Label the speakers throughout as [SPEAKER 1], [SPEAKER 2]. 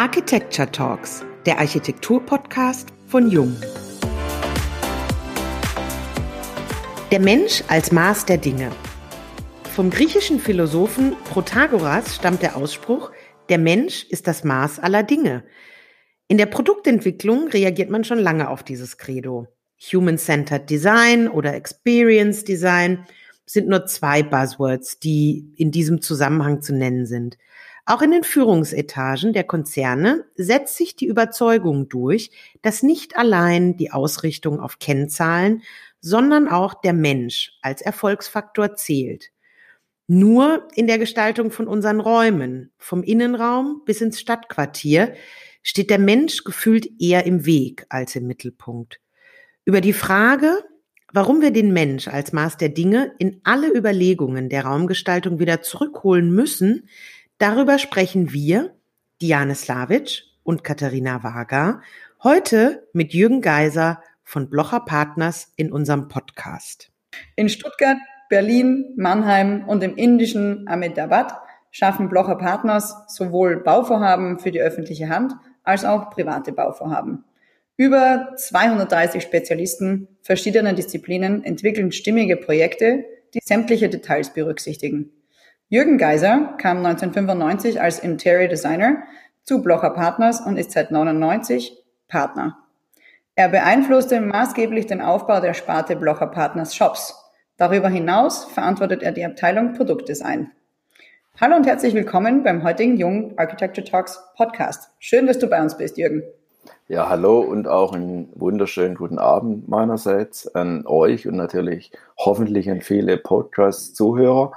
[SPEAKER 1] Architecture Talks, der Architektur-Podcast von Jung. Der Mensch als Maß der Dinge. Vom griechischen Philosophen Protagoras stammt der Ausspruch, der Mensch ist das Maß aller Dinge. In der Produktentwicklung reagiert man schon lange auf dieses Credo. Human-Centered Design oder Experience Design sind nur zwei Buzzwords, die in diesem Zusammenhang zu nennen sind. Auch in den Führungsetagen der Konzerne setzt sich die Überzeugung durch, dass nicht allein die Ausrichtung auf Kennzahlen, sondern auch der Mensch als Erfolgsfaktor zählt. Nur in der Gestaltung von unseren Räumen, vom Innenraum bis ins Stadtquartier, steht der Mensch gefühlt eher im Weg als im Mittelpunkt. Über die Frage, warum wir den Mensch als Maß der Dinge in alle Überlegungen der Raumgestaltung wieder zurückholen müssen, Darüber sprechen wir, Diane Slavic und Katharina Wager, heute mit Jürgen Geiser von Blocher Partners in unserem Podcast.
[SPEAKER 2] In Stuttgart, Berlin, Mannheim und im indischen Ahmedabad schaffen Blocher Partners sowohl Bauvorhaben für die öffentliche Hand als auch private Bauvorhaben. Über 230 Spezialisten verschiedener Disziplinen entwickeln stimmige Projekte, die sämtliche Details berücksichtigen. Jürgen Geiser kam 1995 als Interior Designer zu Blocher Partners und ist seit 99 Partner. Er beeinflusste maßgeblich den Aufbau der Sparte Blocher Partners Shops. Darüber hinaus verantwortet er die Abteilung Produktdesign. Hallo und herzlich willkommen beim heutigen Jung Architecture Talks Podcast. Schön, dass du bei uns bist, Jürgen.
[SPEAKER 3] Ja, hallo und auch einen wunderschönen guten Abend meinerseits an euch und natürlich hoffentlich an viele Podcast-Zuhörer.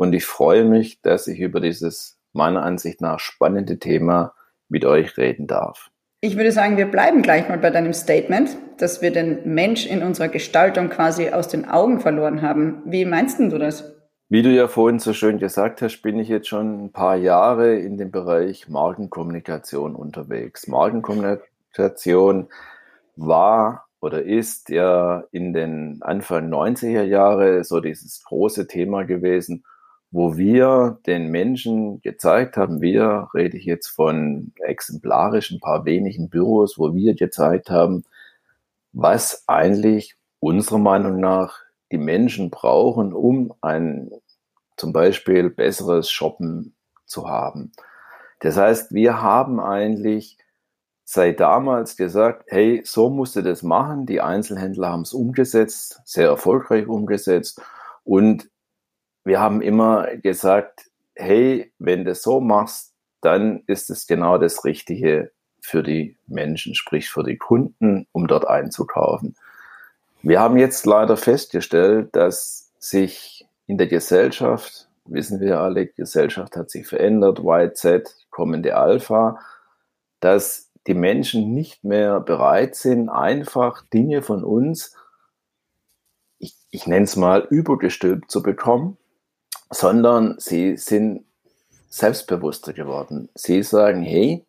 [SPEAKER 3] Und ich freue mich, dass ich über dieses meiner Ansicht nach spannende Thema mit euch reden darf.
[SPEAKER 2] Ich würde sagen, wir bleiben gleich mal bei deinem Statement, dass wir den Mensch in unserer Gestaltung quasi aus den Augen verloren haben. Wie meinst du das?
[SPEAKER 3] Wie du ja vorhin so schön gesagt hast, bin ich jetzt schon ein paar Jahre in dem Bereich Markenkommunikation unterwegs. Markenkommunikation war oder ist ja in den Anfang 90er Jahre so dieses große Thema gewesen wo wir den Menschen gezeigt haben, wir rede ich jetzt von exemplarischen paar wenigen Büros, wo wir gezeigt haben, was eigentlich unserer Meinung nach die Menschen brauchen, um ein zum Beispiel besseres Shoppen zu haben. Das heißt, wir haben eigentlich seit damals gesagt, hey, so musst du das machen. Die Einzelhändler haben es umgesetzt, sehr erfolgreich umgesetzt. Und wir haben immer gesagt, hey, wenn du so machst, dann ist es genau das Richtige für die Menschen, sprich für die Kunden, um dort einzukaufen. Wir haben jetzt leider festgestellt, dass sich in der Gesellschaft, wissen wir alle, Gesellschaft hat sich verändert, YZ, kommende Alpha, dass die Menschen nicht mehr bereit sind, einfach Dinge von uns, ich, ich nenne es mal, übergestülpt zu bekommen, sondern sie sind selbstbewusster geworden. Sie sagen, hey,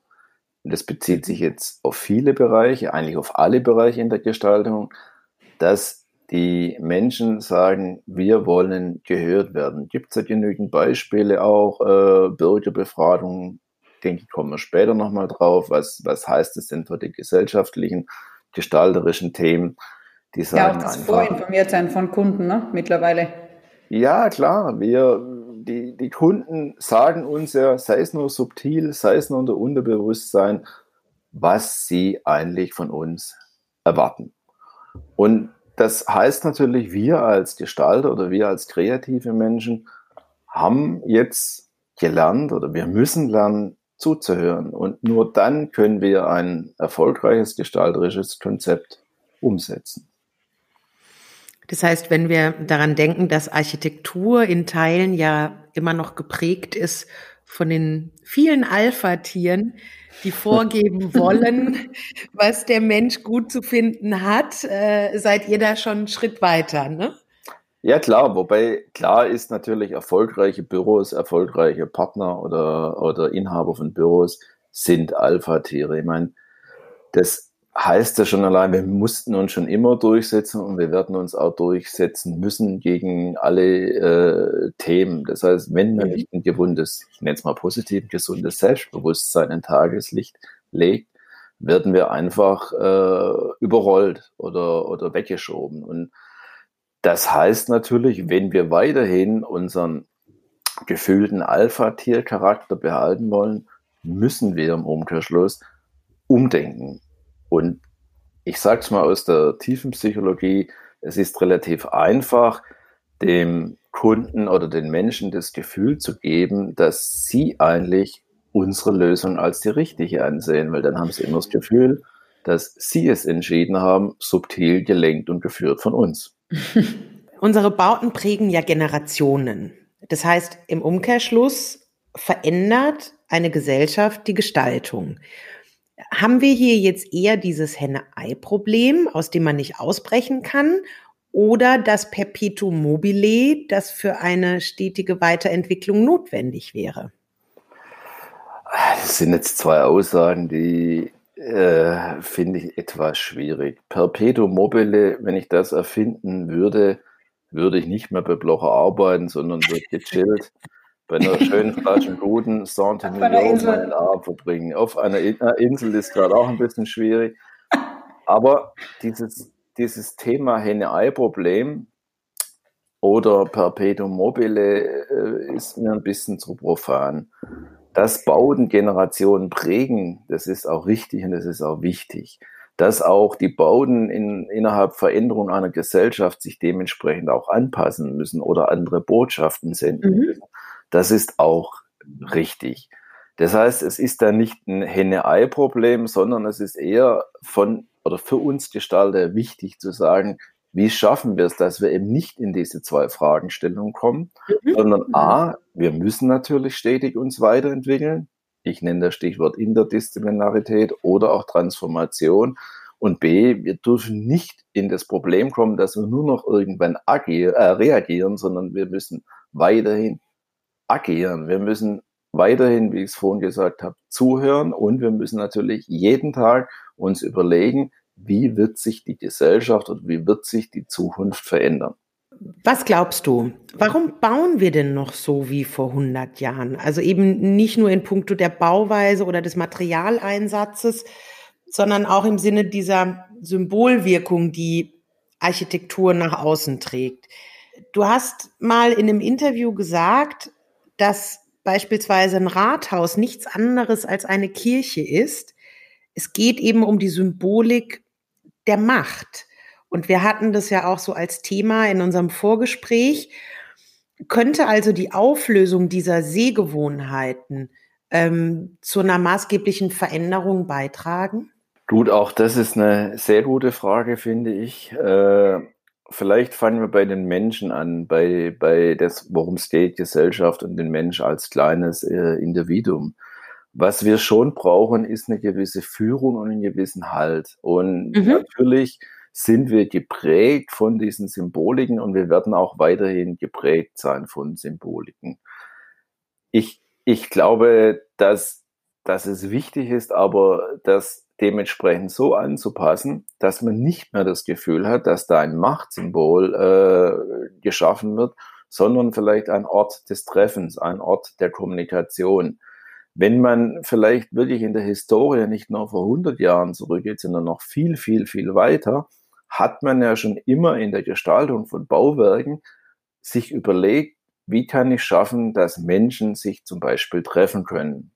[SPEAKER 3] und das bezieht sich jetzt auf viele Bereiche, eigentlich auf alle Bereiche in der Gestaltung, dass die Menschen sagen, wir wollen gehört werden. Gibt es ja genügend Beispiele auch, äh, Bürgerbefragung, denke ich, kommen wir später nochmal drauf. Was, was heißt es denn für die gesellschaftlichen, gestalterischen Themen?
[SPEAKER 2] Die sagen ja, auch das einfach, Vorinformiertsein von Kunden ne, mittlerweile.
[SPEAKER 3] Ja, klar. Wir, die, die Kunden sagen uns ja, sei es nur subtil, sei es nur unter Unterbewusstsein, was sie eigentlich von uns erwarten. Und das heißt natürlich, wir als Gestalter oder wir als kreative Menschen haben jetzt gelernt oder wir müssen lernen, zuzuhören. Und nur dann können wir ein erfolgreiches gestalterisches Konzept umsetzen.
[SPEAKER 1] Das heißt, wenn wir daran denken, dass Architektur in Teilen ja immer noch geprägt ist von den vielen Alpha-Tieren, die vorgeben wollen, was der Mensch gut zu finden hat, äh, seid ihr da schon einen Schritt weiter, ne?
[SPEAKER 3] Ja, klar, wobei klar ist natürlich erfolgreiche Büros, erfolgreiche Partner oder, oder Inhaber von Büros sind Alpha-Tiere. Ich meine, das heißt ja schon allein, wir mussten uns schon immer durchsetzen und wir werden uns auch durchsetzen müssen gegen alle äh, Themen. Das heißt, wenn man mhm. nicht ein gesundes, ich nenne es mal positiv, gesundes Selbstbewusstsein in Tageslicht legt, werden wir einfach äh, überrollt oder, oder weggeschoben. Und das heißt natürlich, wenn wir weiterhin unseren gefühlten Alpha-Tier-Charakter behalten wollen, müssen wir im Umkehrschluss umdenken. Und ich sage es mal aus der tiefen Psychologie, es ist relativ einfach, dem Kunden oder den Menschen das Gefühl zu geben, dass sie eigentlich unsere Lösung als die richtige ansehen, weil dann haben sie immer das Gefühl, dass sie es entschieden haben, subtil gelenkt und geführt von uns.
[SPEAKER 1] Unsere Bauten prägen ja Generationen. Das heißt, im Umkehrschluss verändert eine Gesellschaft die Gestaltung. Haben wir hier jetzt eher dieses Henne-Ei-Problem, aus dem man nicht ausbrechen kann, oder das Perpetuum mobile, das für eine stetige Weiterentwicklung notwendig wäre?
[SPEAKER 3] Das sind jetzt zwei Aussagen, die äh, finde ich etwas schwierig. Perpetuum mobile, wenn ich das erfinden würde, würde ich nicht mehr bei Blocher arbeiten, sondern würde gechillt bei einer schönen Flasche guten Saint-Emilion meinen Abend verbringen. Auf einer Insel ist gerade auch ein bisschen schwierig. Aber dieses, dieses Thema Henne-Ei-Problem oder Perpetuum mobile äh, ist mir ein bisschen zu profan. Dass Bauten Generationen prägen, das ist auch richtig und das ist auch wichtig. Dass auch die Bauten in, innerhalb Veränderung einer Gesellschaft sich dementsprechend auch anpassen müssen oder andere Botschaften senden mhm. Das ist auch richtig. Das heißt, es ist da nicht ein Henne-Ei-Problem, sondern es ist eher von oder für uns Gestalter wichtig zu sagen, wie schaffen wir es, dass wir eben nicht in diese zwei Fragestellungen kommen, mhm. sondern A, wir müssen natürlich stetig uns weiterentwickeln. Ich nenne das Stichwort Interdisziplinarität oder auch Transformation. Und B, wir dürfen nicht in das Problem kommen, dass wir nur noch irgendwann äh, reagieren, sondern wir müssen weiterhin agieren. Wir müssen weiterhin, wie ich es vorhin gesagt habe, zuhören und wir müssen natürlich jeden Tag uns überlegen, wie wird sich die Gesellschaft und wie wird sich die Zukunft verändern.
[SPEAKER 1] Was glaubst du? Warum bauen wir denn noch so wie vor 100 Jahren? Also eben nicht nur in puncto der Bauweise oder des Materialeinsatzes, sondern auch im Sinne dieser Symbolwirkung, die Architektur nach außen trägt. Du hast mal in einem Interview gesagt, dass beispielsweise ein Rathaus nichts anderes als eine Kirche ist. Es geht eben um die Symbolik der Macht. Und wir hatten das ja auch so als Thema in unserem Vorgespräch. Könnte also die Auflösung dieser Sehgewohnheiten ähm, zu einer maßgeblichen Veränderung beitragen?
[SPEAKER 3] Gut, auch das ist eine sehr gute Frage, finde ich. Äh, vielleicht fangen wir bei den Menschen an, bei, bei das, worum es geht, Gesellschaft und den Mensch als kleines äh, Individuum. Was wir schon brauchen, ist eine gewisse Führung und einen gewissen Halt. Und mhm. natürlich sind wir geprägt von diesen Symboliken und wir werden auch weiterhin geprägt sein von Symboliken. Ich, ich glaube, dass, dass es wichtig ist, aber das dementsprechend so anzupassen, dass man nicht mehr das Gefühl hat, dass da ein Machtsymbol äh, geschaffen wird, sondern vielleicht ein Ort des Treffens, ein Ort der Kommunikation wenn man vielleicht wirklich in der Historie nicht nur vor 100 Jahren zurückgeht, sondern noch viel, viel, viel weiter, hat man ja schon immer in der Gestaltung von Bauwerken sich überlegt, wie kann ich schaffen, dass Menschen sich zum Beispiel treffen können.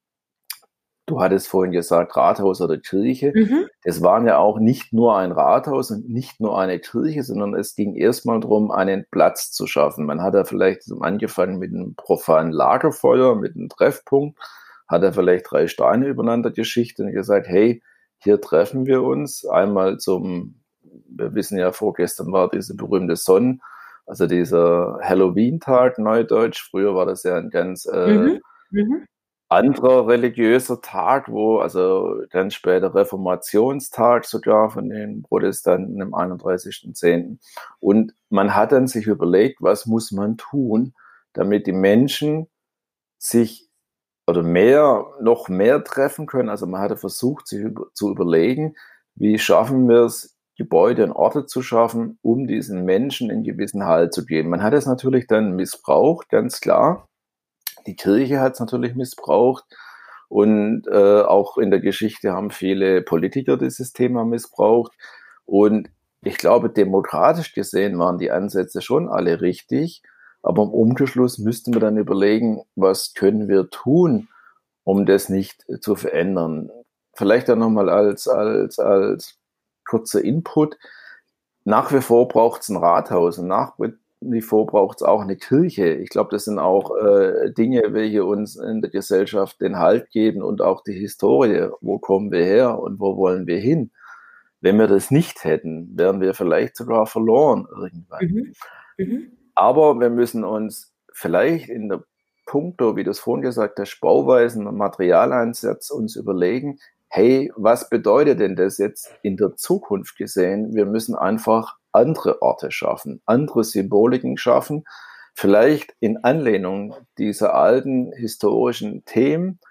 [SPEAKER 3] Du hattest vorhin gesagt, Rathaus oder Kirche. Mhm. Es waren ja auch nicht nur ein Rathaus und nicht nur eine Kirche, sondern es ging erstmal darum, einen Platz zu schaffen. Man hat ja vielleicht angefangen mit einem profanen Lagerfeuer, mit einem Treffpunkt hat er vielleicht drei Steine übereinander geschichtet und gesagt, hey, hier treffen wir uns einmal zum, wir wissen ja, vorgestern war diese berühmte Sonne, also dieser Halloween-Tag, Neudeutsch. Früher war das ja ein ganz äh, mhm. Mhm. Anderer religiöser Tag, wo, also ganz später Reformationstag sogar von den Protestanten am 31.10. Und man hat dann sich überlegt, was muss man tun, damit die Menschen sich oder mehr, noch mehr treffen können. Also man hatte versucht, sich zu überlegen, wie schaffen wir es, Gebäude und Orte zu schaffen, um diesen Menschen einen gewissen Halt zu geben. Man hat es natürlich dann missbraucht, ganz klar. Die Kirche hat es natürlich missbraucht. Und äh, auch in der Geschichte haben viele Politiker dieses Thema missbraucht. Und ich glaube, demokratisch gesehen waren die Ansätze schon alle richtig. Aber im Umgeschluss müssten wir dann überlegen, was können wir tun, um das nicht zu verändern. Vielleicht dann nochmal als, als, als kurzer Input. Nach wie vor braucht es ein Rathaus und nach vor braucht es auch eine Kirche. Ich glaube, das sind auch äh, Dinge, welche uns in der Gesellschaft den Halt geben und auch die Historie. Wo kommen wir her und wo wollen wir hin? Wenn wir das nicht hätten, wären wir vielleicht sogar verloren irgendwann. Mhm. Mhm. Aber wir müssen uns vielleicht in der Punkto, wie du es vorhin gesagt hast, Bauweisen und Materialeinsatz uns überlegen, hey, was bedeutet denn das jetzt in der Zukunft gesehen? Wir müssen einfach andere Orte schaffen, andere Symboliken schaffen, vielleicht in Anlehnung dieser alten historischen Themen,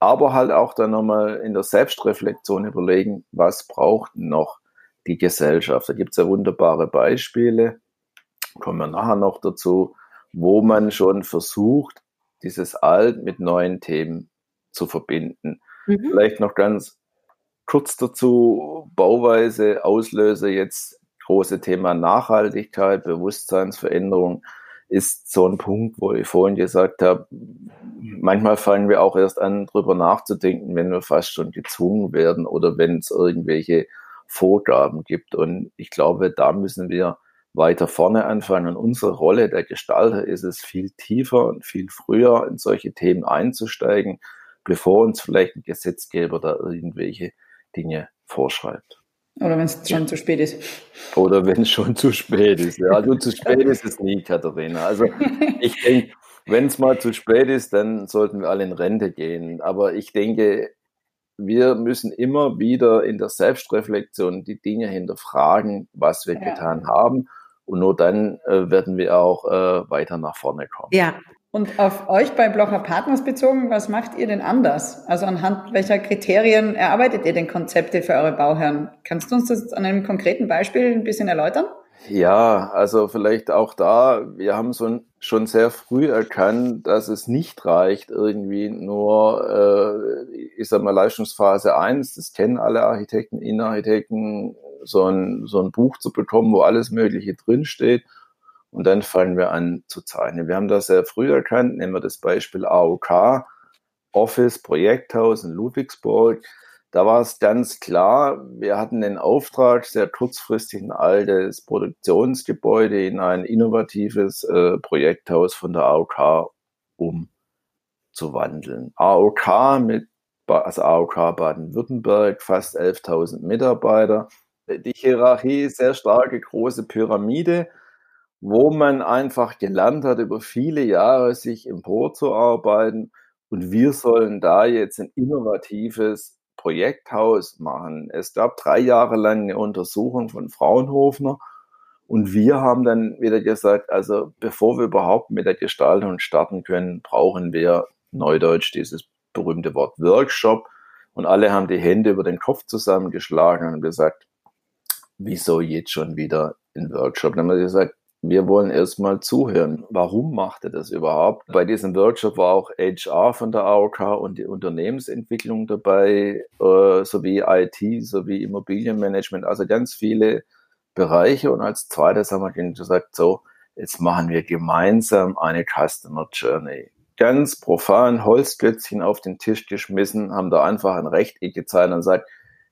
[SPEAKER 3] aber halt auch dann nochmal in der Selbstreflexion überlegen, was braucht noch die Gesellschaft. Da gibt es ja wunderbare Beispiele, kommen wir nachher noch dazu, wo man schon versucht, dieses Alt mit neuen Themen zu verbinden. Mhm. Vielleicht noch ganz kurz dazu, Bauweise, Auslöser jetzt große Thema Nachhaltigkeit, Bewusstseinsveränderung ist so ein Punkt, wo ich vorhin gesagt habe, manchmal fangen wir auch erst an, drüber nachzudenken, wenn wir fast schon gezwungen werden oder wenn es irgendwelche Vorgaben gibt. Und ich glaube, da müssen wir weiter vorne anfangen. Und unsere Rolle der Gestalter ist es, viel tiefer und viel früher in solche Themen einzusteigen, bevor uns vielleicht ein Gesetzgeber da irgendwelche Dinge vorschreibt.
[SPEAKER 2] Oder wenn es schon zu spät ist.
[SPEAKER 3] Oder wenn es schon zu spät ist. Ja, also zu spät ist es nie, Katharina. Also ich denke, wenn es mal zu spät ist, dann sollten wir alle in Rente gehen. Aber ich denke, wir müssen immer wieder in der Selbstreflexion die Dinge hinterfragen, was wir ja. getan haben. Und nur dann äh, werden wir auch äh, weiter nach vorne kommen.
[SPEAKER 2] Ja, und auf euch bei Blocher Partners bezogen, was macht ihr denn anders? Also anhand welcher Kriterien erarbeitet ihr denn Konzepte für eure Bauherren? Kannst du uns das an einem konkreten Beispiel ein bisschen erläutern?
[SPEAKER 3] Ja, also vielleicht auch da, wir haben so schon sehr früh erkannt, dass es nicht reicht, irgendwie nur, äh, ich sag mal, Leistungsphase 1, das kennen alle Architekten, Innenarchitekten, so ein, so ein Buch zu bekommen, wo alles Mögliche drinsteht und dann fangen wir an zu zeichnen. Wir haben das sehr früh erkannt. Nehmen wir das Beispiel AOK, Office Projekthaus in Ludwigsburg. Da war es ganz klar, wir hatten den Auftrag, sehr kurzfristig ein altes Produktionsgebäude in ein innovatives äh, Projekthaus von der AOK umzuwandeln. AOK mit, also AOK Baden-Württemberg, fast 11.000 Mitarbeiter. Die Hierarchie sehr starke, große Pyramide wo man einfach gelernt hat, über viele Jahre sich emporzuarbeiten. Und wir sollen da jetzt ein innovatives Projekthaus machen. Es gab drei Jahre lang eine Untersuchung von Fraunhofer. Und wir haben dann wieder gesagt, also bevor wir überhaupt mit der Gestaltung starten können, brauchen wir neudeutsch dieses berühmte Wort Workshop. Und alle haben die Hände über den Kopf zusammengeschlagen und gesagt, wieso jetzt schon wieder ein Workshop? Dann haben wir gesagt, wir wollen erstmal zuhören. Warum macht er das überhaupt? Bei diesem Workshop war auch HR von der AOK und die Unternehmensentwicklung dabei, äh, sowie IT, sowie Immobilienmanagement, also ganz viele Bereiche. Und als zweites haben wir gesagt, so, jetzt machen wir gemeinsam eine Customer Journey. Ganz profan Holzklötzchen auf den Tisch geschmissen, haben da einfach ein Rechteck gezeigt und sagt,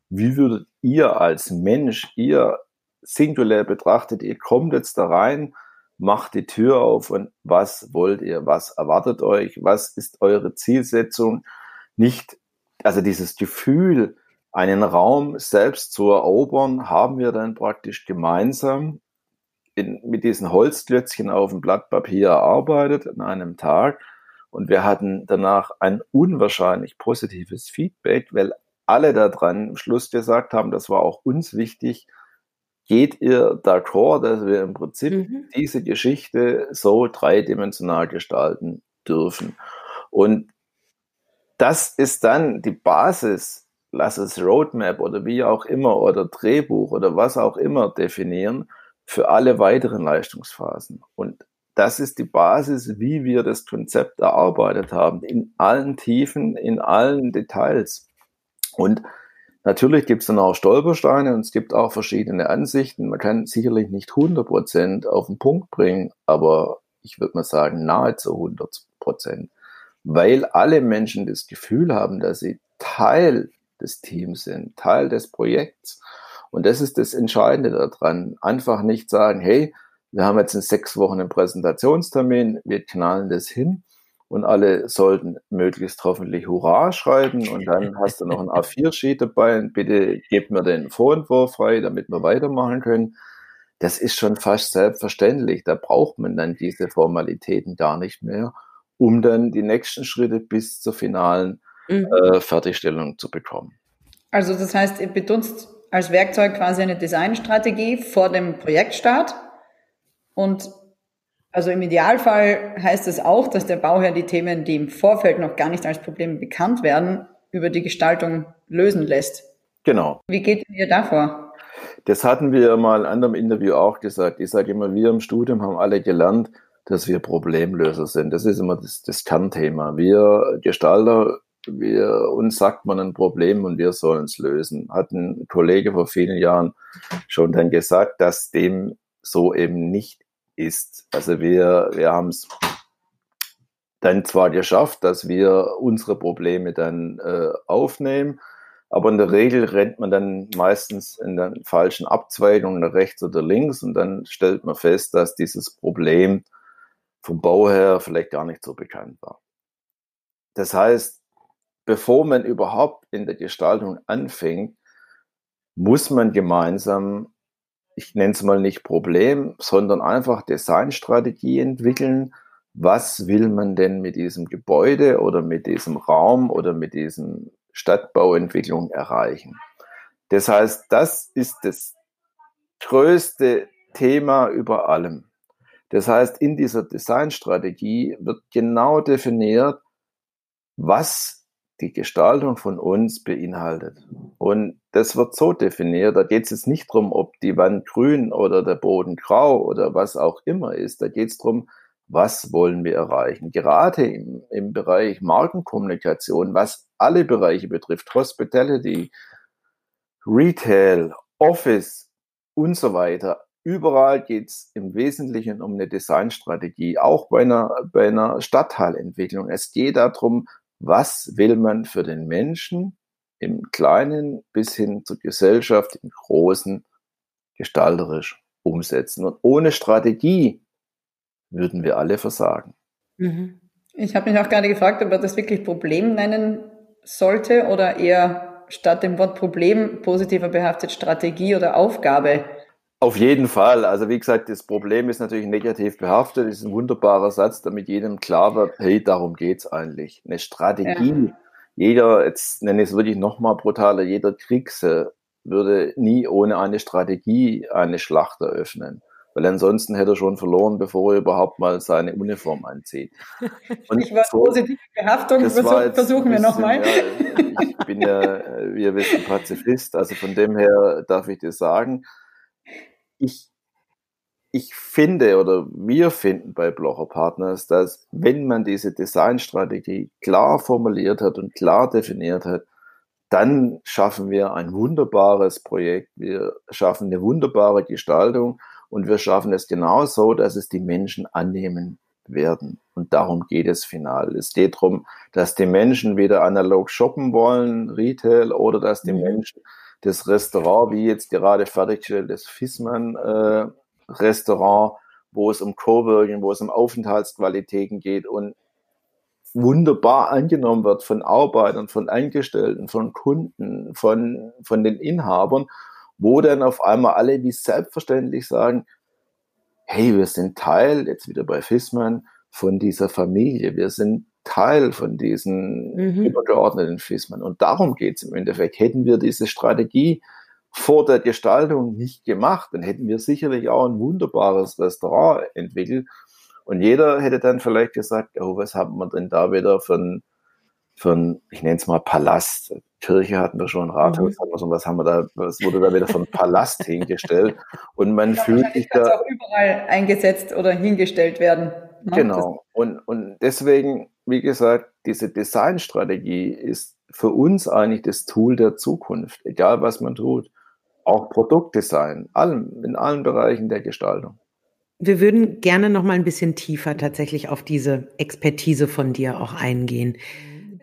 [SPEAKER 3] wie würdet ihr als Mensch, ihr singulär betrachtet, ihr kommt jetzt da rein, macht die Tür auf und was wollt ihr, was erwartet euch, was ist eure Zielsetzung? Nicht, also dieses Gefühl, einen Raum selbst zu erobern, haben wir dann praktisch gemeinsam in, mit diesen Holzklötzchen auf dem Blatt Papier erarbeitet an einem Tag. Und wir hatten danach ein unwahrscheinlich positives Feedback, weil alle daran am Schluss gesagt haben, das war auch uns wichtig, geht ihr d'accord, dass wir im Prinzip mhm. diese Geschichte so dreidimensional gestalten dürfen? Und das ist dann die Basis lass es Roadmap oder wie auch immer oder Drehbuch oder was auch immer definieren für alle weiteren Leistungsphasen. Und das ist die Basis, wie wir das Konzept erarbeitet haben, in allen Tiefen, in allen Details. Und natürlich gibt es dann auch Stolpersteine und es gibt auch verschiedene Ansichten. Man kann sicherlich nicht 100 Prozent auf den Punkt bringen, aber ich würde mal sagen nahezu 100 Prozent, weil alle Menschen das Gefühl haben, dass sie Teil des Teams sind, Teil des Projekts. Und das ist das Entscheidende daran. Einfach nicht sagen, hey, wir haben jetzt in sechs Wochen einen Präsentationstermin, wir knallen das hin und alle sollten möglichst hoffentlich Hurra schreiben und dann hast du noch ein A4-Sheet dabei und bitte gebt mir den Vorentwurf frei, damit wir weitermachen können. Das ist schon fast selbstverständlich. Da braucht man dann diese Formalitäten gar nicht mehr, um dann die nächsten Schritte bis zur finalen mhm. äh, Fertigstellung zu bekommen.
[SPEAKER 2] Also das heißt, ihr benutzt als Werkzeug quasi eine Designstrategie vor dem Projektstart und also im Idealfall heißt es auch, dass der Bauherr die Themen, die im Vorfeld noch gar nicht als Probleme bekannt werden, über die Gestaltung lösen lässt.
[SPEAKER 3] Genau.
[SPEAKER 2] Wie geht ihr davor?
[SPEAKER 3] Das hatten wir mal in einem anderen Interview auch gesagt. Ich sage immer, wir im Studium haben alle gelernt, dass wir Problemlöser sind. Das ist immer das, das Kernthema. Wir Gestalter wir, uns sagt man ein Problem und wir sollen es lösen. Hat ein Kollege vor vielen Jahren schon dann gesagt, dass dem so eben nicht ist. Also wir, wir haben es dann zwar geschafft, dass wir unsere Probleme dann äh, aufnehmen, aber in der Regel rennt man dann meistens in den falschen Abzweigungen nach rechts oder links und dann stellt man fest, dass dieses Problem vom Bau her vielleicht gar nicht so bekannt war. Das heißt, bevor man überhaupt in der Gestaltung anfängt, muss man gemeinsam, ich nenne es mal nicht Problem, sondern einfach Designstrategie entwickeln. Was will man denn mit diesem Gebäude oder mit diesem Raum oder mit diesem Stadtbauentwicklung erreichen? Das heißt, das ist das größte Thema über allem. Das heißt, in dieser Designstrategie wird genau definiert, was die Gestaltung von uns beinhaltet. Und das wird so definiert, da geht es jetzt nicht darum, ob die Wand grün oder der Boden grau oder was auch immer ist. Da geht es darum, was wollen wir erreichen. Gerade im, im Bereich Markenkommunikation, was alle Bereiche betrifft, Hospitality, Retail, Office und so weiter. Überall geht es im Wesentlichen um eine Designstrategie, auch bei einer, bei einer Stadtteilentwicklung. Es geht darum, was will man für den Menschen im Kleinen bis hin zur Gesellschaft im Großen gestalterisch umsetzen. Und ohne Strategie würden wir alle versagen.
[SPEAKER 2] Mhm. Ich habe mich auch gerade gefragt, ob er das wirklich Problem nennen sollte oder eher statt dem Wort Problem positiver behaftet Strategie oder Aufgabe.
[SPEAKER 3] Auf jeden Fall. Also wie gesagt, das Problem ist natürlich negativ behaftet. Das ist ein wunderbarer Satz, damit jedem klar wird, hey, darum geht's eigentlich. Eine Strategie. Ja. Jeder, jetzt nenne ich es wirklich nochmal brutaler, jeder Kriegse würde nie ohne eine Strategie eine Schlacht eröffnen. Weil ansonsten hätte er schon verloren, bevor er überhaupt mal seine Uniform anzieht.
[SPEAKER 2] Und ich war so, positive Behaftung, versuch, versuchen wir nochmal.
[SPEAKER 3] Ja, ich bin ja, wie ihr wisst, ein Pazifist, also von dem her darf ich dir sagen, ich, ich finde oder wir finden bei Blocher Partners, dass wenn man diese Designstrategie klar formuliert hat und klar definiert hat, dann schaffen wir ein wunderbares Projekt, wir schaffen eine wunderbare Gestaltung und wir schaffen es genau so, dass es die Menschen annehmen werden. Und darum geht es final. Es geht darum, dass die Menschen wieder analog shoppen wollen, Retail, oder dass die mhm. Menschen das Restaurant, wie jetzt gerade fertiggestellt das Fissmann äh, Restaurant, wo es um Coworking, wo es um Aufenthaltsqualitäten geht und wunderbar angenommen wird von Arbeitern, von Angestellten, von Kunden, von, von den Inhabern, wo dann auf einmal alle wie selbstverständlich sagen, hey, wir sind Teil, jetzt wieder bei Fissmann, von dieser Familie. Wir sind Teil von diesen mhm. übergeordneten Schismen. Und darum geht es im Endeffekt. Hätten wir diese Strategie vor der Gestaltung nicht gemacht, dann hätten wir sicherlich auch ein wunderbares Restaurant entwickelt. Und jeder hätte dann vielleicht gesagt, oh, was haben wir denn da wieder für ein, für ein ich nenne es mal Palast. Kirche hatten wir schon, Rathaus mhm. hatten wir schon, was haben wir da, was wurde da wieder von Palast hingestellt und man ja, fühlt sich da
[SPEAKER 2] auch überall eingesetzt oder hingestellt werden.
[SPEAKER 3] Ne? Genau und, und deswegen, wie gesagt, diese Designstrategie ist für uns eigentlich das Tool der Zukunft, egal was man tut. Auch Produktdesign, allem, in allen Bereichen der Gestaltung.
[SPEAKER 1] Wir würden gerne noch mal ein bisschen tiefer tatsächlich auf diese Expertise von dir auch eingehen.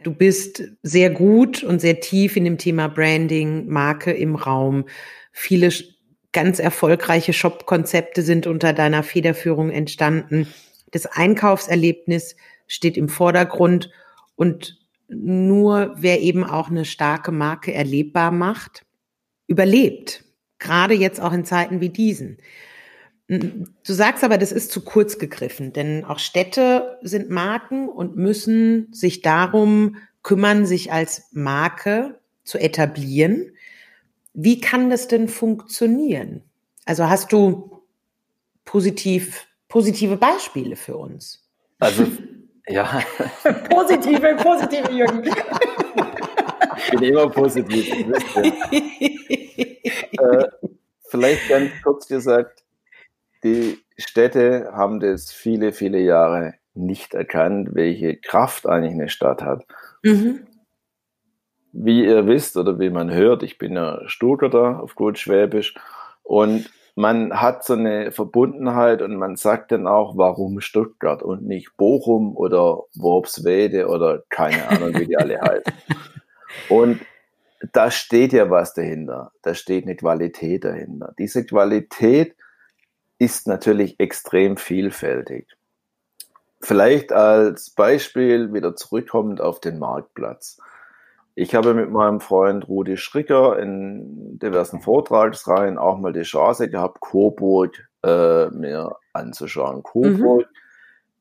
[SPEAKER 1] Du bist sehr gut und sehr tief in dem Thema Branding, Marke im Raum. Viele ganz erfolgreiche Shop-Konzepte sind unter deiner Federführung entstanden. Das Einkaufserlebnis steht im Vordergrund und nur wer eben auch eine starke Marke erlebbar macht, überlebt. Gerade jetzt auch in Zeiten wie diesen. Du sagst aber, das ist zu kurz gegriffen, denn auch Städte sind Marken und müssen sich darum kümmern, sich als Marke zu etablieren. Wie kann das denn funktionieren? Also hast du positiv, positive Beispiele für uns?
[SPEAKER 3] Also, ja.
[SPEAKER 2] positive, positive, Jürgen.
[SPEAKER 3] Ich bin immer positiv. äh, vielleicht ganz kurz gesagt, die Städte haben das viele, viele Jahre nicht erkannt, welche Kraft eigentlich eine Stadt hat. Mhm. Wie ihr wisst oder wie man hört, ich bin ja Stuttgarter auf gut Schwäbisch und man hat so eine Verbundenheit und man sagt dann auch, warum Stuttgart und nicht Bochum oder Worpswede oder keine Ahnung, wie die alle heißen. Und da steht ja was dahinter. Da steht eine Qualität dahinter. Diese Qualität ist natürlich extrem vielfältig. Vielleicht als Beispiel wieder zurückkommend auf den Marktplatz. Ich habe mit meinem Freund Rudi Schricker in diversen Vortragsreihen auch mal die Chance gehabt, Coburg äh, mir anzuschauen. Coburg mhm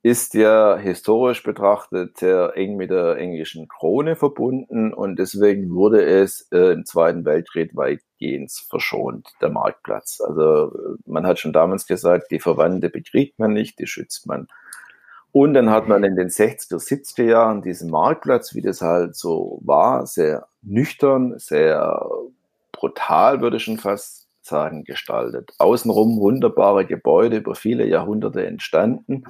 [SPEAKER 3] ist ja historisch betrachtet sehr eng mit der englischen Krone verbunden und deswegen wurde es äh, im Zweiten Weltkrieg weitgehend verschont, der Marktplatz. Also man hat schon damals gesagt, die Verwandte bekriegt man nicht, die schützt man. Und dann hat man in den 60er, 70er Jahren diesen Marktplatz, wie das halt so war, sehr nüchtern, sehr brutal, würde ich schon fast sagen, gestaltet. Außenrum wunderbare Gebäude, über viele Jahrhunderte entstanden.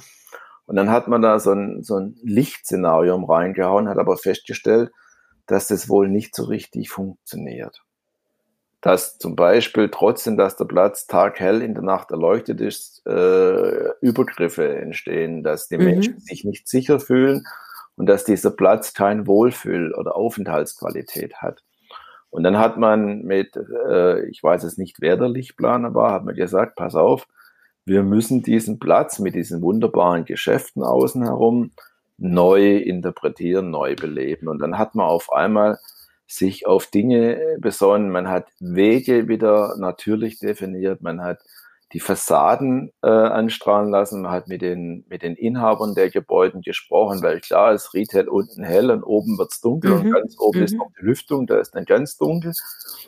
[SPEAKER 3] Und dann hat man da so ein, so ein Lichtszenario reingehauen, hat aber festgestellt, dass das wohl nicht so richtig funktioniert. Dass zum Beispiel trotzdem, dass der Platz taghell in der Nacht erleuchtet ist, äh, Übergriffe entstehen, dass die mhm. Menschen sich nicht sicher fühlen und dass dieser Platz kein Wohlfühl- oder Aufenthaltsqualität hat. Und dann hat man mit, äh, ich weiß es nicht, wer der Lichtplaner war, hat man gesagt, pass auf, wir müssen diesen Platz mit diesen wunderbaren Geschäften außen herum neu interpretieren, neu beleben. Und dann hat man auf einmal sich auf Dinge besonnen. Man hat Wege wieder natürlich definiert. Man hat die Fassaden äh, anstrahlen lassen. Man hat mit den, mit den Inhabern der Gebäuden gesprochen, weil klar ist, Retail unten hell und oben wird's dunkel mhm. und ganz oben mhm. ist noch die Lüftung, da ist dann ganz dunkel.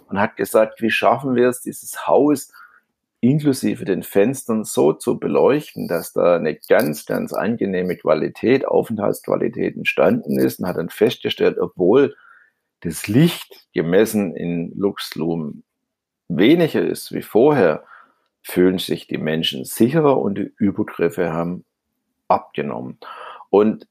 [SPEAKER 3] Und hat gesagt, wie schaffen wir es, dieses Haus inklusive den Fenstern so zu beleuchten, dass da eine ganz, ganz angenehme Qualität, Aufenthaltsqualität entstanden ist und hat dann festgestellt, obwohl das Licht gemessen in Luxlumen weniger ist wie vorher, fühlen sich die Menschen sicherer und die Übergriffe haben abgenommen. Und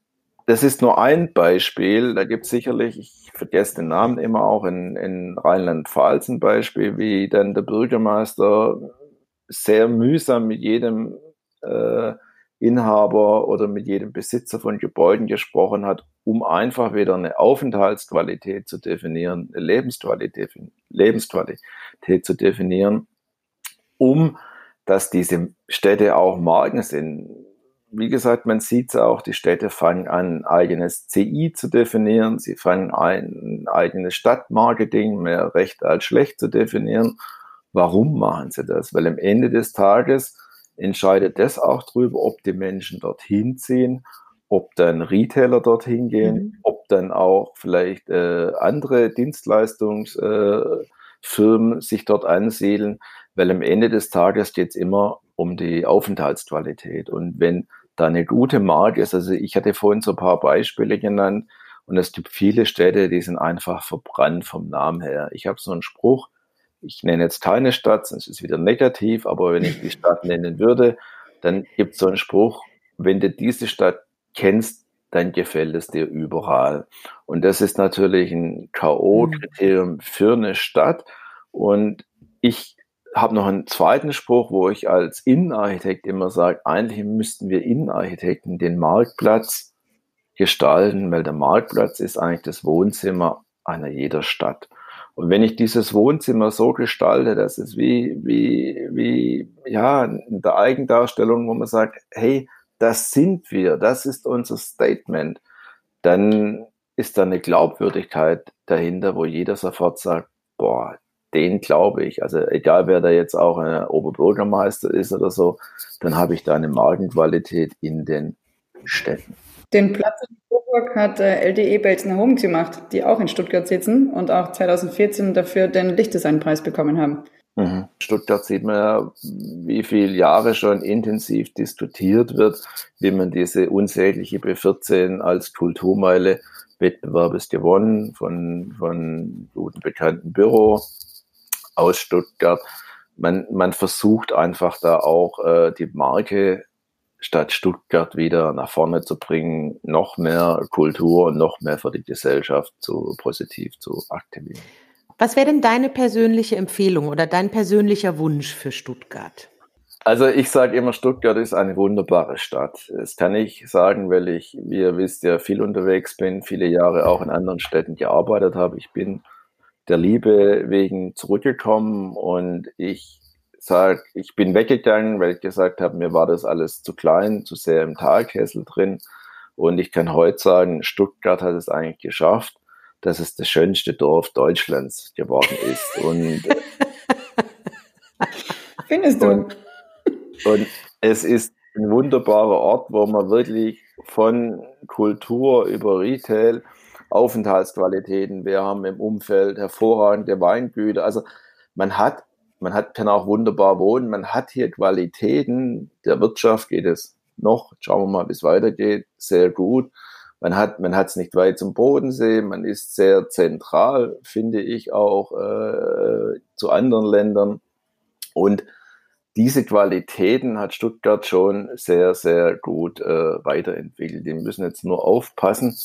[SPEAKER 3] das ist nur ein Beispiel. Da gibt es sicherlich, ich vergesse den Namen immer auch in, in Rheinland-Pfalz ein Beispiel, wie dann der Bürgermeister sehr mühsam mit jedem äh, Inhaber oder mit jedem Besitzer von Gebäuden gesprochen hat, um einfach wieder eine Aufenthaltsqualität zu definieren, eine Lebensqualität, Lebensqualität zu definieren, um dass diese Städte auch Marken sind. Wie gesagt, man sieht es auch, die Städte fangen an, ein eigenes CI zu definieren, sie fangen an, ein eigenes Stadtmarketing mehr recht als schlecht zu definieren Warum machen sie das? Weil am Ende des Tages entscheidet das auch darüber, ob die Menschen dorthin ziehen, ob dann Retailer dorthin gehen, mhm. ob dann auch vielleicht äh, andere Dienstleistungsfirmen äh, sich dort ansiedeln, weil am Ende des Tages geht es immer um die Aufenthaltsqualität. Und wenn da eine gute Marke ist, also ich hatte vorhin so ein paar Beispiele genannt, Und es gibt viele Städte, die sind einfach verbrannt vom Namen her. Ich habe so einen Spruch, ich nenne jetzt keine Stadt, sonst ist es wieder negativ, aber wenn ich die Stadt nennen würde, dann gibt es so einen Spruch, wenn du diese Stadt kennst, dann gefällt es dir überall. Und das ist natürlich ein K.O.-Kriterium für eine Stadt. Und ich habe noch einen zweiten Spruch, wo ich als Innenarchitekt immer sage, eigentlich müssten wir Innenarchitekten den Marktplatz gestalten, weil der Marktplatz ist eigentlich das Wohnzimmer einer jeder Stadt. Und wenn ich dieses Wohnzimmer so gestalte, dass es wie, wie, wie, ja, in der Eigendarstellung, wo man sagt, hey, das sind wir, das ist unser Statement, dann ist da eine Glaubwürdigkeit dahinter, wo jeder sofort sagt, boah, den glaube ich. Also egal, wer da jetzt auch ein Oberbürgermeister ist oder so, dann habe ich da eine Markenqualität in den Städten.
[SPEAKER 2] Den Platz in Coburg hat äh, LDE Belzner Homes gemacht, die auch in Stuttgart sitzen und auch 2014 dafür den Lichtdesignpreis bekommen haben.
[SPEAKER 3] Mhm. Stuttgart sieht man ja, wie viele Jahre schon intensiv diskutiert wird, wie man diese unsägliche B14 als Kulturmeile Wettbewerb ist gewonnen von, von guten bekannten Büro aus Stuttgart. Man, man versucht einfach da auch äh, die Marke Stadt Stuttgart wieder nach vorne zu bringen, noch mehr Kultur und noch mehr für die Gesellschaft zu positiv zu aktivieren.
[SPEAKER 1] Was wäre denn deine persönliche Empfehlung oder dein persönlicher Wunsch für Stuttgart?
[SPEAKER 3] Also ich sage immer, Stuttgart ist eine wunderbare Stadt. Das kann ich sagen, weil ich, wie ihr wisst, ja viel unterwegs bin, viele Jahre auch in anderen Städten gearbeitet habe. Ich bin der Liebe wegen zurückgekommen und ich sage, ich bin weggegangen, weil ich gesagt habe, mir war das alles zu klein, zu sehr im Talkessel drin. Und ich kann heute sagen, Stuttgart hat es eigentlich geschafft, dass es das schönste Dorf Deutschlands geworden ist. Und
[SPEAKER 2] findest du?
[SPEAKER 3] Und, und es ist ein wunderbarer Ort, wo man wirklich von Kultur über Retail Aufenthaltsqualitäten. Wir haben im Umfeld hervorragende Weingüter. Also man hat, man hat, kann auch wunderbar wohnen. Man hat hier Qualitäten. Der Wirtschaft geht es noch, schauen wir mal, wie es weitergeht, sehr gut. Man hat, man hat es nicht weit zum Bodensee. Man ist sehr zentral, finde ich auch, äh, zu anderen Ländern. Und diese Qualitäten hat Stuttgart schon sehr, sehr gut äh, weiterentwickelt. Die müssen jetzt nur aufpassen,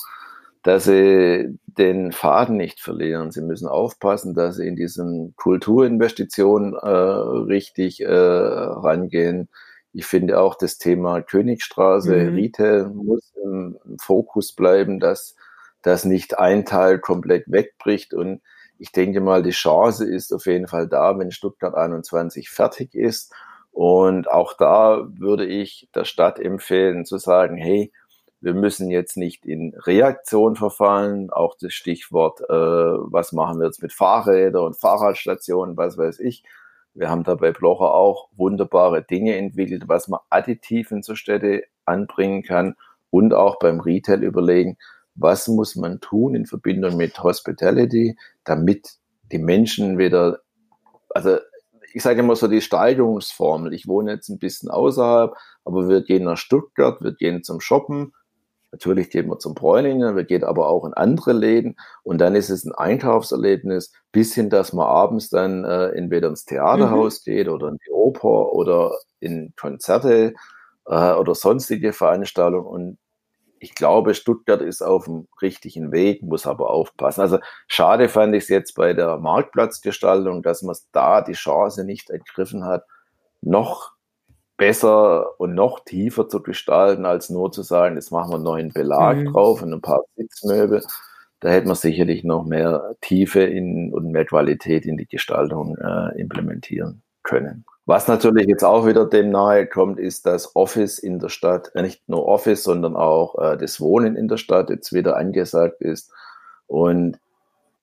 [SPEAKER 3] dass sie den Faden nicht verlieren. Sie müssen aufpassen, dass sie in diesen Kulturinvestitionen äh, richtig äh, rangehen. Ich finde auch das Thema Königstraße, mhm. Retail muss im, im Fokus bleiben, dass das nicht ein Teil komplett wegbricht. Und ich denke mal, die Chance ist auf jeden Fall da, wenn Stuttgart 21 fertig ist. Und auch da würde ich der Stadt empfehlen zu sagen, hey, wir müssen jetzt nicht in Reaktion verfallen. Auch das Stichwort, äh, was machen wir jetzt mit Fahrrädern und Fahrradstationen, was weiß ich. Wir haben da bei Blocher auch wunderbare Dinge entwickelt, was man additiv in zur Städte anbringen kann und auch beim Retail überlegen, was muss man tun in Verbindung mit Hospitality, damit die Menschen wieder, also ich sage immer so die Steigerungsformel. Ich wohne jetzt ein bisschen außerhalb, aber wir gehen nach Stuttgart, wir gehen zum Shoppen, Natürlich gehen wir zum Bräuninger, wir gehen aber auch in andere Läden und dann ist es ein Einkaufserlebnis, bis hin, dass man abends dann äh, entweder ins Theaterhaus mhm. geht oder in die Oper oder in Konzerte äh, oder sonstige Veranstaltungen. Und ich glaube, Stuttgart ist auf dem richtigen Weg, muss aber aufpassen. Also schade fand ich es jetzt bei der Marktplatzgestaltung, dass man da die Chance nicht ergriffen hat, noch besser und noch tiefer zu gestalten, als nur zu sagen, jetzt machen wir einen neuen Belag mhm. drauf und ein paar Sitzmöbel. Da hätte man sicherlich noch mehr Tiefe in, und mehr Qualität in die Gestaltung äh, implementieren können. Was natürlich jetzt auch wieder dem nahe kommt, ist, dass Office in der Stadt, äh, nicht nur Office, sondern auch äh, das Wohnen in der Stadt jetzt wieder angesagt ist. Und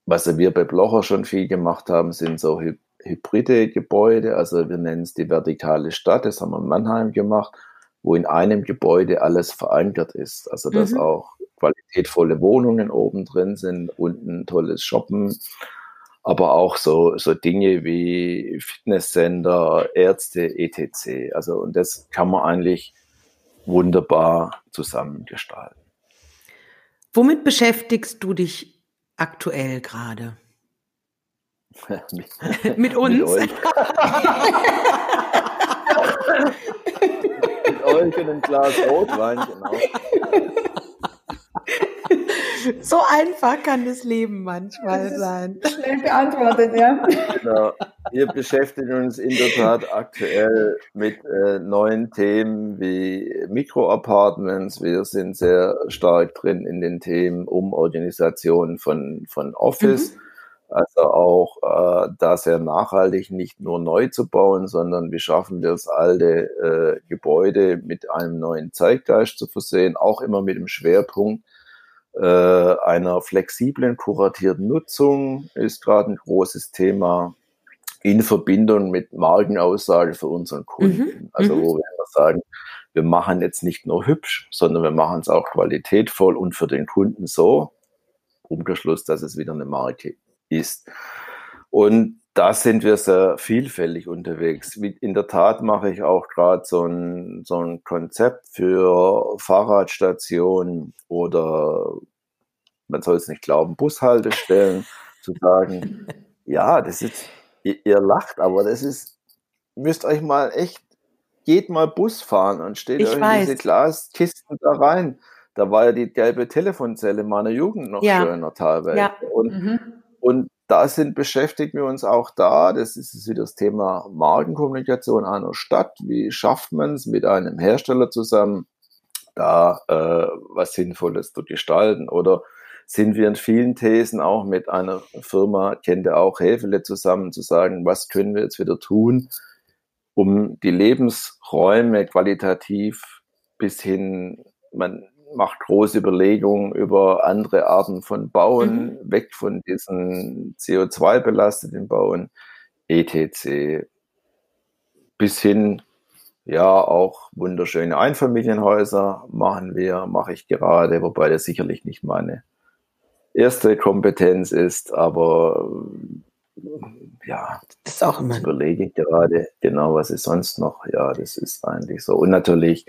[SPEAKER 3] was wir bei Blocher schon viel gemacht haben, sind so hybride Gebäude, also wir nennen es die vertikale Stadt, das haben wir in Mannheim gemacht, wo in einem Gebäude alles verankert ist. Also dass mhm. auch qualitätvolle Wohnungen oben drin sind, unten tolles Shoppen, aber auch so, so Dinge wie Fitnesscenter, Ärzte, etc. Also und das kann man eigentlich wunderbar zusammengestalten.
[SPEAKER 1] Womit beschäftigst du dich aktuell gerade? Mit, mit uns? Mit euch.
[SPEAKER 3] mit euch und einem Glas Rotwein, genau.
[SPEAKER 1] So einfach kann das Leben manchmal das sein.
[SPEAKER 2] Schnell beantwortet, ja. Genau.
[SPEAKER 3] Wir beschäftigen uns in der Tat aktuell mit äh, neuen Themen wie Mikroapartments. Wir sind sehr stark drin in den Themen Umorganisation von, von Office. Mhm. Also auch äh, da sehr nachhaltig nicht nur neu zu bauen, sondern wie schaffen wir es, alte äh, Gebäude mit einem neuen Zeitgeist zu versehen, auch immer mit dem Schwerpunkt äh, einer flexiblen, kuratierten Nutzung ist gerade ein großes Thema in Verbindung mit Markenaussage für unseren Kunden. Mhm. Also mhm. wo wir sagen, wir machen jetzt nicht nur hübsch, sondern wir machen es auch qualitätvoll und für den Kunden so, Umgeschluss, dass es wieder eine Marke ist. Und da sind wir sehr vielfältig unterwegs. In der Tat mache ich auch gerade so ein, so ein Konzept für Fahrradstationen oder, man soll es nicht glauben, Bushaltestellen, zu sagen, ja, das ist, ihr, ihr lacht, aber das ist, müsst euch mal echt, geht mal Bus fahren und steht ich euch in diese Glaskisten da rein. Da war ja die gelbe Telefonzelle meiner Jugend noch ja. schöner teilweise. Ja. Und, mhm. Und da sind, beschäftigen wir uns auch da. Das ist wieder das Thema Markenkommunikation einer Stadt. Wie schafft man es mit einem Hersteller zusammen, da äh, was Sinnvolles zu gestalten? Oder sind wir in vielen Thesen auch mit einer Firma, kennt ihr auch Hefele zusammen, zu sagen, was können wir jetzt wieder tun, um die Lebensräume qualitativ bis hin, man macht große Überlegungen über andere Arten von Bauen, mhm. weg von diesen CO2-belasteten Bauen, etc. Bis hin, ja, auch wunderschöne Einfamilienhäuser machen wir, mache ich gerade, wobei das sicherlich nicht meine erste Kompetenz ist, aber ja,
[SPEAKER 1] das ist auch immer.
[SPEAKER 3] überlege ich gerade genau, was ist sonst noch. Ja, das ist eigentlich so. Und natürlich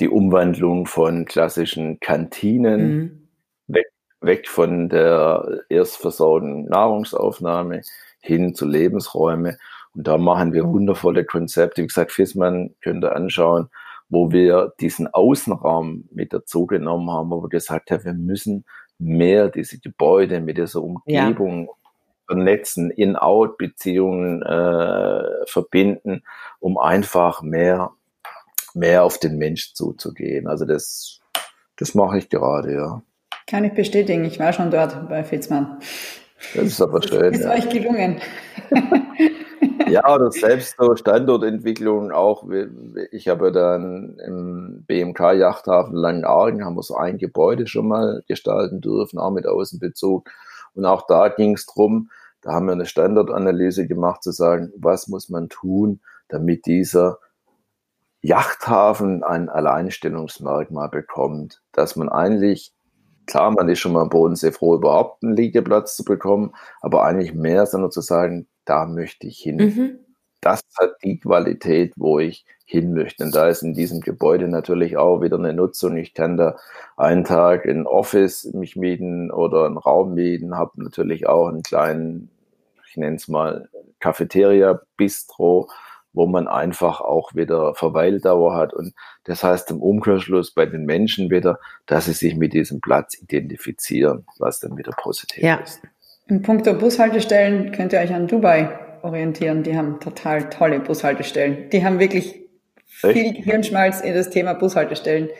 [SPEAKER 3] die Umwandlung von klassischen Kantinen mhm. weg, weg von der erstversorgten Nahrungsaufnahme hin zu Lebensräume. Und da machen wir wundervolle Konzepte. Wie gesagt, Fissmann könnt ihr anschauen, wo wir diesen Außenraum mit dazu genommen haben, wo wir gesagt haben, wir müssen mehr diese Gebäude mit dieser Umgebung ja. vernetzen, In-Out-Beziehungen äh, verbinden, um einfach mehr mehr auf den Mensch zuzugehen. Also das, das mache ich gerade, ja.
[SPEAKER 2] Kann ich bestätigen. Ich war schon dort bei Fitzmann.
[SPEAKER 3] Das ist aber schön.
[SPEAKER 2] Ist ja. euch gelungen.
[SPEAKER 3] ja, oder selbst so Standortentwicklung auch. Ich habe dann im BMK Yachthafen Langenargen haben wir so ein Gebäude schon mal gestalten dürfen, auch mit Außenbezug. Und auch da ging es drum. da haben wir eine Standortanalyse gemacht, zu sagen, was muss man tun, damit dieser Yachthafen ein Alleinstellungsmerkmal bekommt, dass man eigentlich, klar, man ist schon mal am Bodensee froh, überhaupt einen Liegeplatz zu bekommen, aber eigentlich mehr, sondern zu sagen, da möchte ich hin. Mhm. Das hat die Qualität, wo ich hin möchte. Und da ist in diesem Gebäude natürlich auch wieder eine Nutzung. Ich kann da einen Tag in Office mich mieten oder einen Raum mieten, habe natürlich auch einen kleinen, ich nenne es mal Cafeteria, Bistro, wo man einfach auch wieder Verweildauer hat. Und das heißt im Umkehrschluss bei den Menschen wieder, dass sie sich mit diesem Platz identifizieren, was dann wieder positiv ja. ist.
[SPEAKER 2] In puncto Bushaltestellen könnt ihr euch an Dubai orientieren. Die haben total tolle Bushaltestellen. Die haben wirklich Echt? viel Hirnschmalz in das Thema Bushaltestellen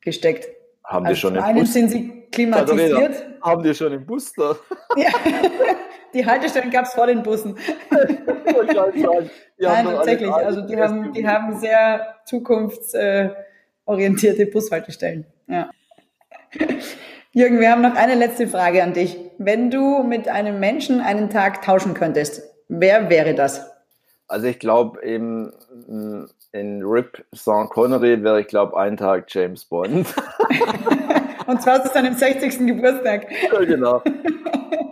[SPEAKER 2] gesteckt.
[SPEAKER 3] Haben also die schon
[SPEAKER 2] im einen Bus? sind sie klimatisiert.
[SPEAKER 3] Haben die schon im Bus da?
[SPEAKER 2] Ja, die Haltestellen gab es vor den Bussen. Nein, tatsächlich. Also die haben, die haben sehr zukunftsorientierte Bushaltestellen. Ja. Jürgen, wir haben noch eine letzte Frage an dich. Wenn du mit einem Menschen einen Tag tauschen könntest, wer wäre das?
[SPEAKER 3] Also ich glaube, in, in Rip Sean Connery wäre ich glaube einen Tag James Bond.
[SPEAKER 2] Und zwar zu seinem 60. Geburtstag.
[SPEAKER 3] Ja, genau.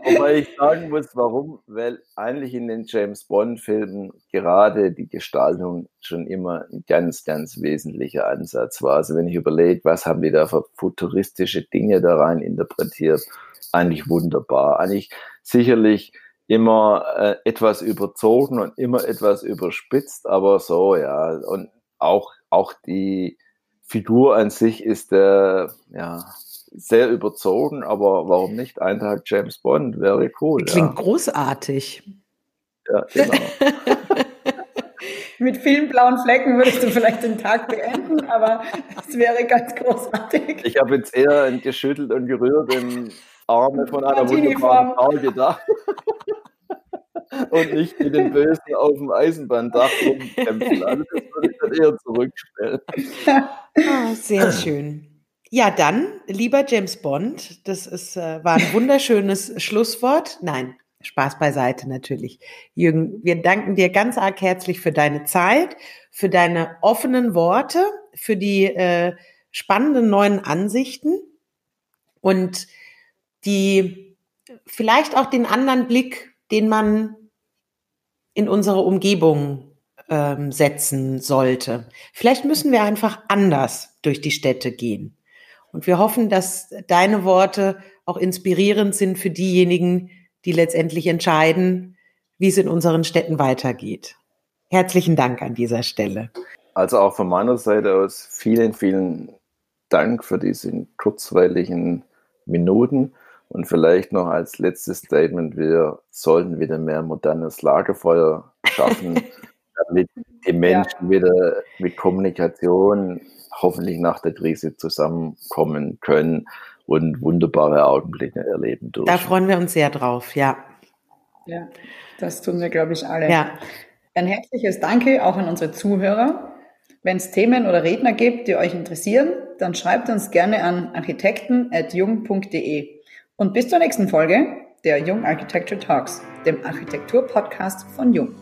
[SPEAKER 3] Wobei ich sagen muss, warum? Weil eigentlich in den James Bond-Filmen gerade die Gestaltung schon immer ein ganz, ganz wesentlicher Ansatz war. Also wenn ich überlege, was haben die da für futuristische Dinge da rein interpretiert, eigentlich wunderbar. Eigentlich sicherlich immer äh, etwas überzogen und immer etwas überspitzt, aber so, ja. Und auch, auch die Figur an sich ist der, äh, ja, sehr überzogen, aber warum nicht? Ein Tag James Bond wäre cool.
[SPEAKER 1] Klingt ja. großartig.
[SPEAKER 3] Ja, genau.
[SPEAKER 2] Mit vielen blauen Flecken würdest du vielleicht den Tag beenden, aber es wäre ganz großartig.
[SPEAKER 3] Ich habe jetzt eher ein geschüttelt und gerührt im Arme von einer wunderbaren Frau gedacht. und nicht mit den Bösen auf dem Eisenbahndach rumkämpfen. Also das würde ich dann eher zurückstellen.
[SPEAKER 1] Oh, sehr schön. Ja, dann, lieber James Bond, das ist, äh, war ein wunderschönes Schlusswort. Nein, Spaß beiseite natürlich. Jürgen, wir danken dir ganz arg herzlich für deine Zeit, für deine offenen Worte, für die äh, spannenden neuen Ansichten und die vielleicht auch den anderen Blick, den man in unsere Umgebung ähm, setzen sollte. Vielleicht müssen wir einfach anders durch die Städte gehen. Und wir hoffen, dass deine Worte auch inspirierend sind für diejenigen, die letztendlich entscheiden, wie es in unseren Städten weitergeht. Herzlichen Dank an dieser Stelle.
[SPEAKER 3] Also auch von meiner Seite aus vielen, vielen Dank für diese kurzweiligen Minuten. Und vielleicht noch als letztes Statement, wir sollten wieder mehr modernes Lagerfeuer schaffen, damit die Menschen ja. wieder mit Kommunikation hoffentlich nach der Krise zusammenkommen können und wunderbare Augenblicke erleben dürfen.
[SPEAKER 1] Da freuen wir uns sehr drauf, ja.
[SPEAKER 2] Ja, das tun wir, glaube ich, alle. Ja. Ein herzliches Danke auch an unsere Zuhörer. Wenn es Themen oder Redner gibt, die euch interessieren, dann schreibt uns gerne an architekten.jung.de. Und bis zur nächsten Folge der Jung Architecture Talks, dem Architektur-Podcast von Jung.